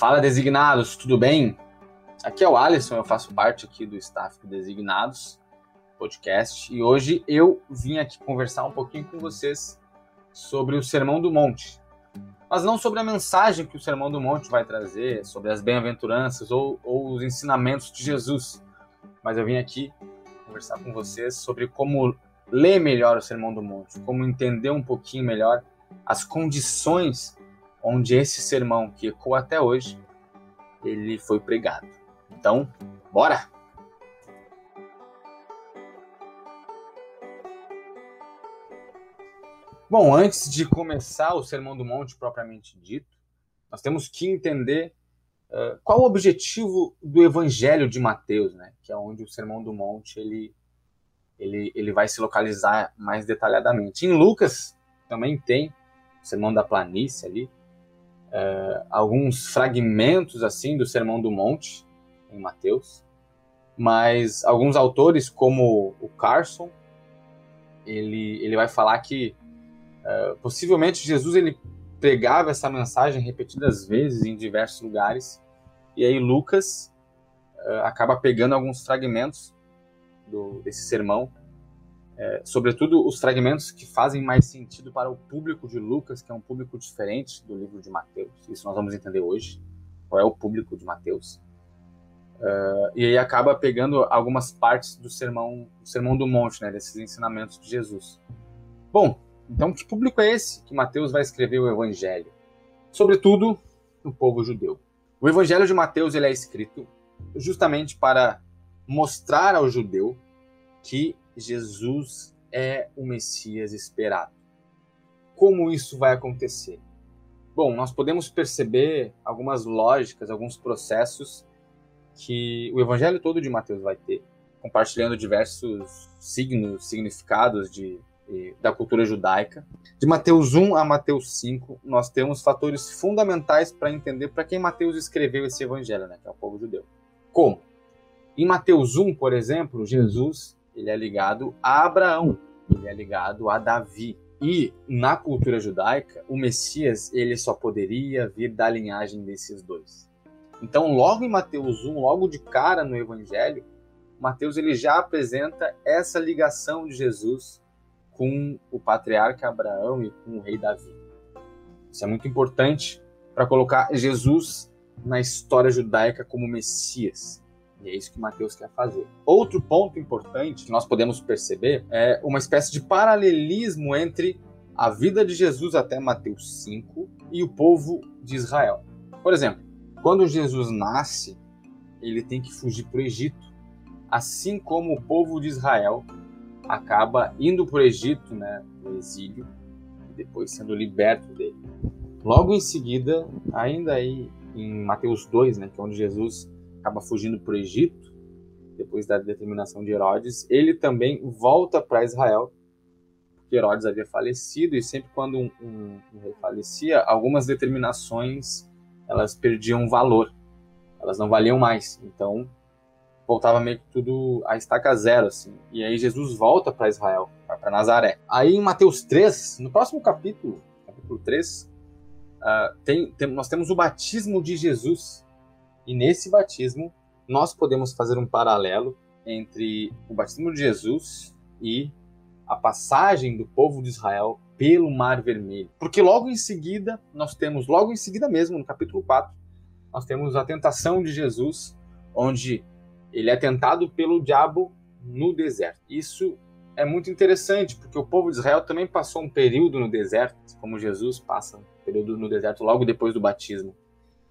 Fala, designados, tudo bem? Aqui é o Alisson, eu faço parte aqui do staff do Designados Podcast e hoje eu vim aqui conversar um pouquinho com vocês sobre o Sermão do Monte. Mas não sobre a mensagem que o Sermão do Monte vai trazer, sobre as bem-aventuranças ou, ou os ensinamentos de Jesus. Mas eu vim aqui conversar com vocês sobre como ler melhor o Sermão do Monte, como entender um pouquinho melhor as condições onde esse sermão que ecoa até hoje, ele foi pregado. Então, bora! Bom, antes de começar o Sermão do Monte propriamente dito, nós temos que entender uh, qual o objetivo do Evangelho de Mateus, né? Que é onde o Sermão do Monte ele, ele, ele vai se localizar mais detalhadamente. Em Lucas também tem o Sermão da Planície ali, é, alguns fragmentos assim do Sermão do Monte em Mateus, mas alguns autores como o Carson ele, ele vai falar que é, possivelmente Jesus ele pregava essa mensagem repetidas vezes em diversos lugares. E aí Lucas é, acaba pegando alguns fragmentos do, desse sermão é, sobretudo os fragmentos que fazem mais sentido para o público de Lucas, que é um público diferente do livro de Mateus. Isso nós vamos entender hoje. Qual é o público de Mateus? Uh, e aí acaba pegando algumas partes do sermão, do sermão do monte, né, desses ensinamentos de Jesus. Bom, então que público é esse que Mateus vai escrever o Evangelho? Sobretudo o povo judeu. O Evangelho de Mateus ele é escrito justamente para mostrar ao judeu que Jesus é o Messias esperado. Como isso vai acontecer? Bom, nós podemos perceber algumas lógicas, alguns processos que o evangelho todo de Mateus vai ter, compartilhando diversos signos, significados de, da cultura judaica. De Mateus 1 a Mateus 5, nós temos fatores fundamentais para entender para quem Mateus escreveu esse evangelho, né, que é o povo judeu. Como? Em Mateus 1, por exemplo, Jesus ele é ligado a Abraão, ele é ligado a Davi. E na cultura judaica, o Messias ele só poderia vir da linhagem desses dois. Então, logo em Mateus 1, logo de cara no Evangelho, Mateus ele já apresenta essa ligação de Jesus com o patriarca Abraão e com o rei Davi. Isso é muito importante para colocar Jesus na história judaica como Messias. E é isso que Mateus quer fazer. Outro ponto importante que nós podemos perceber é uma espécie de paralelismo entre a vida de Jesus até Mateus 5 e o povo de Israel. Por exemplo, quando Jesus nasce, ele tem que fugir para o Egito, assim como o povo de Israel acaba indo para o Egito, né, no exílio, e depois sendo liberto dele. Logo em seguida, ainda aí em Mateus 2, né, que é onde Jesus acaba fugindo para o Egito, depois da determinação de Herodes, ele também volta para Israel, porque Herodes havia falecido, e sempre quando um, um, um rei falecia, algumas determinações elas perdiam valor, elas não valiam mais. Então, voltava meio que tudo a estaca zero, assim. E aí Jesus volta para Israel, para Nazaré. Aí em Mateus 3, no próximo capítulo, capítulo 3, uh, ah, tem, tem, nós temos o batismo de Jesus. E nesse batismo, nós podemos fazer um paralelo entre o batismo de Jesus e a passagem do povo de Israel pelo Mar Vermelho. Porque logo em seguida, nós temos, logo em seguida mesmo, no capítulo 4, nós temos a tentação de Jesus, onde ele é tentado pelo diabo no deserto. Isso é muito interessante, porque o povo de Israel também passou um período no deserto, como Jesus passa um período no deserto logo depois do batismo.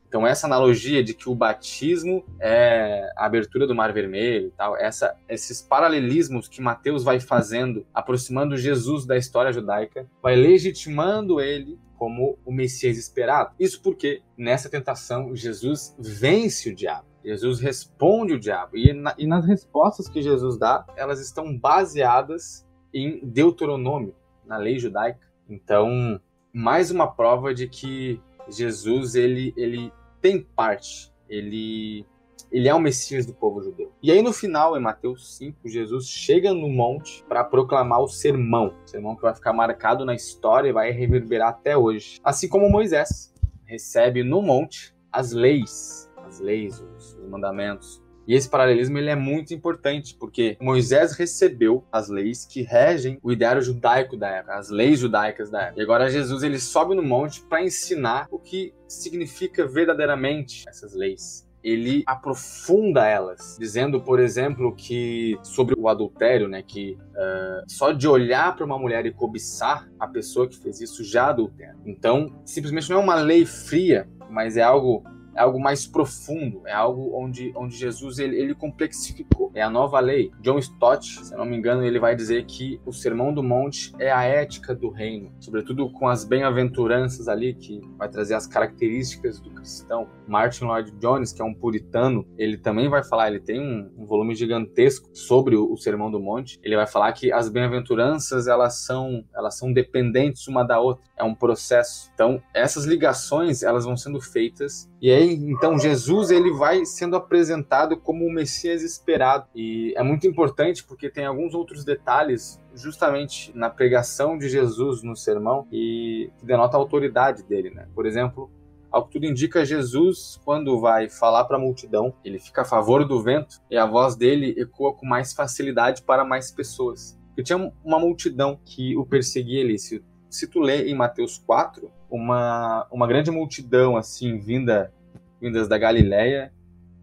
Então essa analogia de que o batismo é a abertura do Mar Vermelho e tal, essa, esses paralelismos que Mateus vai fazendo, aproximando Jesus da história judaica, vai legitimando ele como o Messias esperado. Isso porque nessa tentação Jesus vence o diabo. Jesus responde o diabo. E, na, e nas respostas que Jesus dá, elas estão baseadas em Deuteronômio, na lei judaica. Então, mais uma prova de que Jesus ele, ele tem parte, ele ele é o Messias do povo judeu. E aí no final, em Mateus 5, Jesus chega no monte para proclamar o sermão, o sermão que vai ficar marcado na história e vai reverberar até hoje. Assim como Moisés recebe no monte as leis, as leis, os, os mandamentos. E esse paralelismo ele é muito importante, porque Moisés recebeu as leis que regem o ideário judaico da época, as leis judaicas da época. E agora Jesus ele sobe no monte para ensinar o que significa verdadeiramente essas leis ele aprofunda elas, dizendo, por exemplo, que sobre o adultério, né, que uh, só de olhar para uma mulher e cobiçar a pessoa que fez isso já adultera. Então, simplesmente não é uma lei fria, mas é algo é algo mais profundo, é algo onde, onde Jesus ele, ele complexificou. É a nova lei. John Stott, se não me engano, ele vai dizer que o Sermão do Monte é a ética do reino, sobretudo com as bem-aventuranças ali, que vai trazer as características do cristão. Martin Lloyd Jones, que é um puritano, ele também vai falar, ele tem um, um volume gigantesco sobre o, o, Sermão do Monte. Ele vai falar que as bem-aventuranças elas são elas são dependentes uma da outra. É um processo. Então essas ligações elas vão sendo feitas e aí então Jesus ele vai sendo apresentado como o Messias esperado e é muito importante porque tem alguns outros detalhes justamente na pregação de Jesus no sermão e que denota a autoridade dele, né? Por exemplo, ao que tudo indica, Jesus, quando vai falar para a multidão, ele fica a favor do vento e a voz dele ecoa com mais facilidade para mais pessoas. Porque tinha uma multidão que o perseguia ali. Se, se tu lê em Mateus 4, uma, uma grande multidão assim vinda vindas da Galiléia,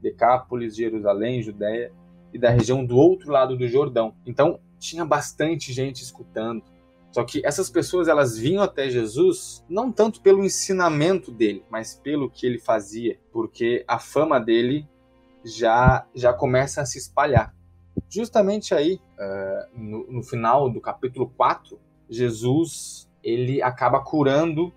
Decápolis, Jerusalém, Judéia e da região do outro lado do Jordão. Então, tinha bastante gente escutando. Só que essas pessoas elas vinham até Jesus não tanto pelo ensinamento dele, mas pelo que ele fazia, porque a fama dele já já começa a se espalhar. Justamente aí, uh, no, no final do capítulo 4, Jesus ele acaba curando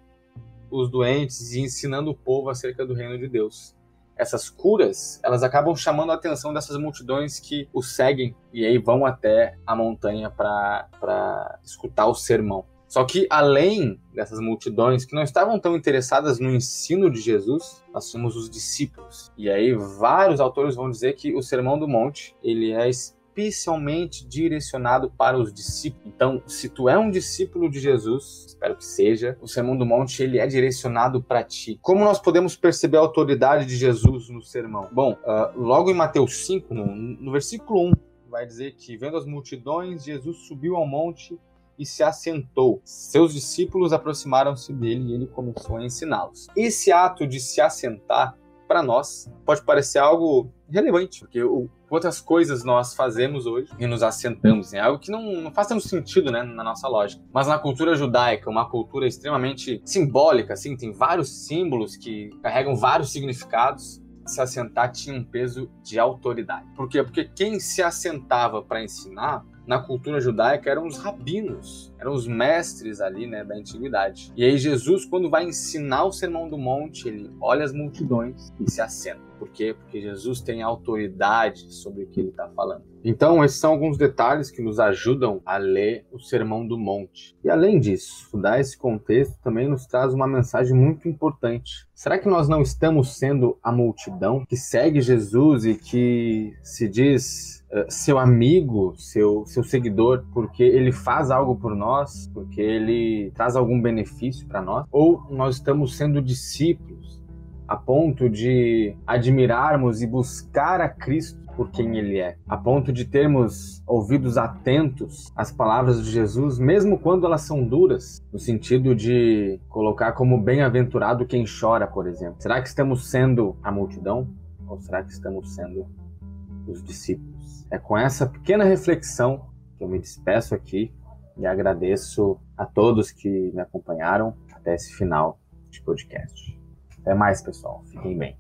os doentes e ensinando o povo acerca do reino de Deus. Essas curas, elas acabam chamando a atenção dessas multidões que o seguem e aí vão até a montanha para escutar o sermão. Só que além dessas multidões que não estavam tão interessadas no ensino de Jesus, nós tínhamos os discípulos. E aí vários autores vão dizer que o Sermão do Monte, ele é especialmente direcionado para os discípulos. Então, se tu é um discípulo de Jesus, espero que seja, o Sermão do Monte ele é direcionado para ti. Como nós podemos perceber a autoridade de Jesus no sermão? Bom, uh, logo em Mateus 5, no, no versículo 1, vai dizer que vendo as multidões, Jesus subiu ao monte e se assentou. Seus discípulos aproximaram-se dele e ele começou a ensiná-los. Esse ato de se assentar para nós pode parecer algo relevante, porque o, quantas coisas nós fazemos hoje e nos assentamos, é algo que não, não faz tanto sentido, né, na nossa lógica. Mas na cultura judaica, uma cultura extremamente simbólica, assim, tem vários símbolos que carregam vários significados. Se assentar tinha um peso de autoridade. Por quê? Porque quem se assentava para ensinar na cultura judaica eram os rabinos, eram os mestres ali, né, da antiguidade. E aí Jesus, quando vai ensinar o Sermão do Monte, ele olha as multidões e se assenta. Por quê? Porque Jesus tem autoridade sobre o que ele está falando. Então, esses são alguns detalhes que nos ajudam a ler o Sermão do Monte. E além disso, estudar esse contexto também nos traz uma mensagem muito importante. Será que nós não estamos sendo a multidão que segue Jesus e que se diz eh, seu amigo, seu, seu seguidor, porque ele faz algo por nós, porque ele traz algum benefício para nós, ou nós estamos sendo discípulos a ponto de admirarmos e buscar a Cristo por quem ele é, a ponto de termos ouvidos atentos às palavras de Jesus, mesmo quando elas são duras, no sentido de colocar como bem-aventurado quem chora, por exemplo. Será que estamos sendo a multidão? Ou será que estamos sendo os discípulos? É com essa pequena reflexão que eu me despeço aqui e agradeço a todos que me acompanharam até esse final de podcast. Até mais, pessoal. Fiquem bem.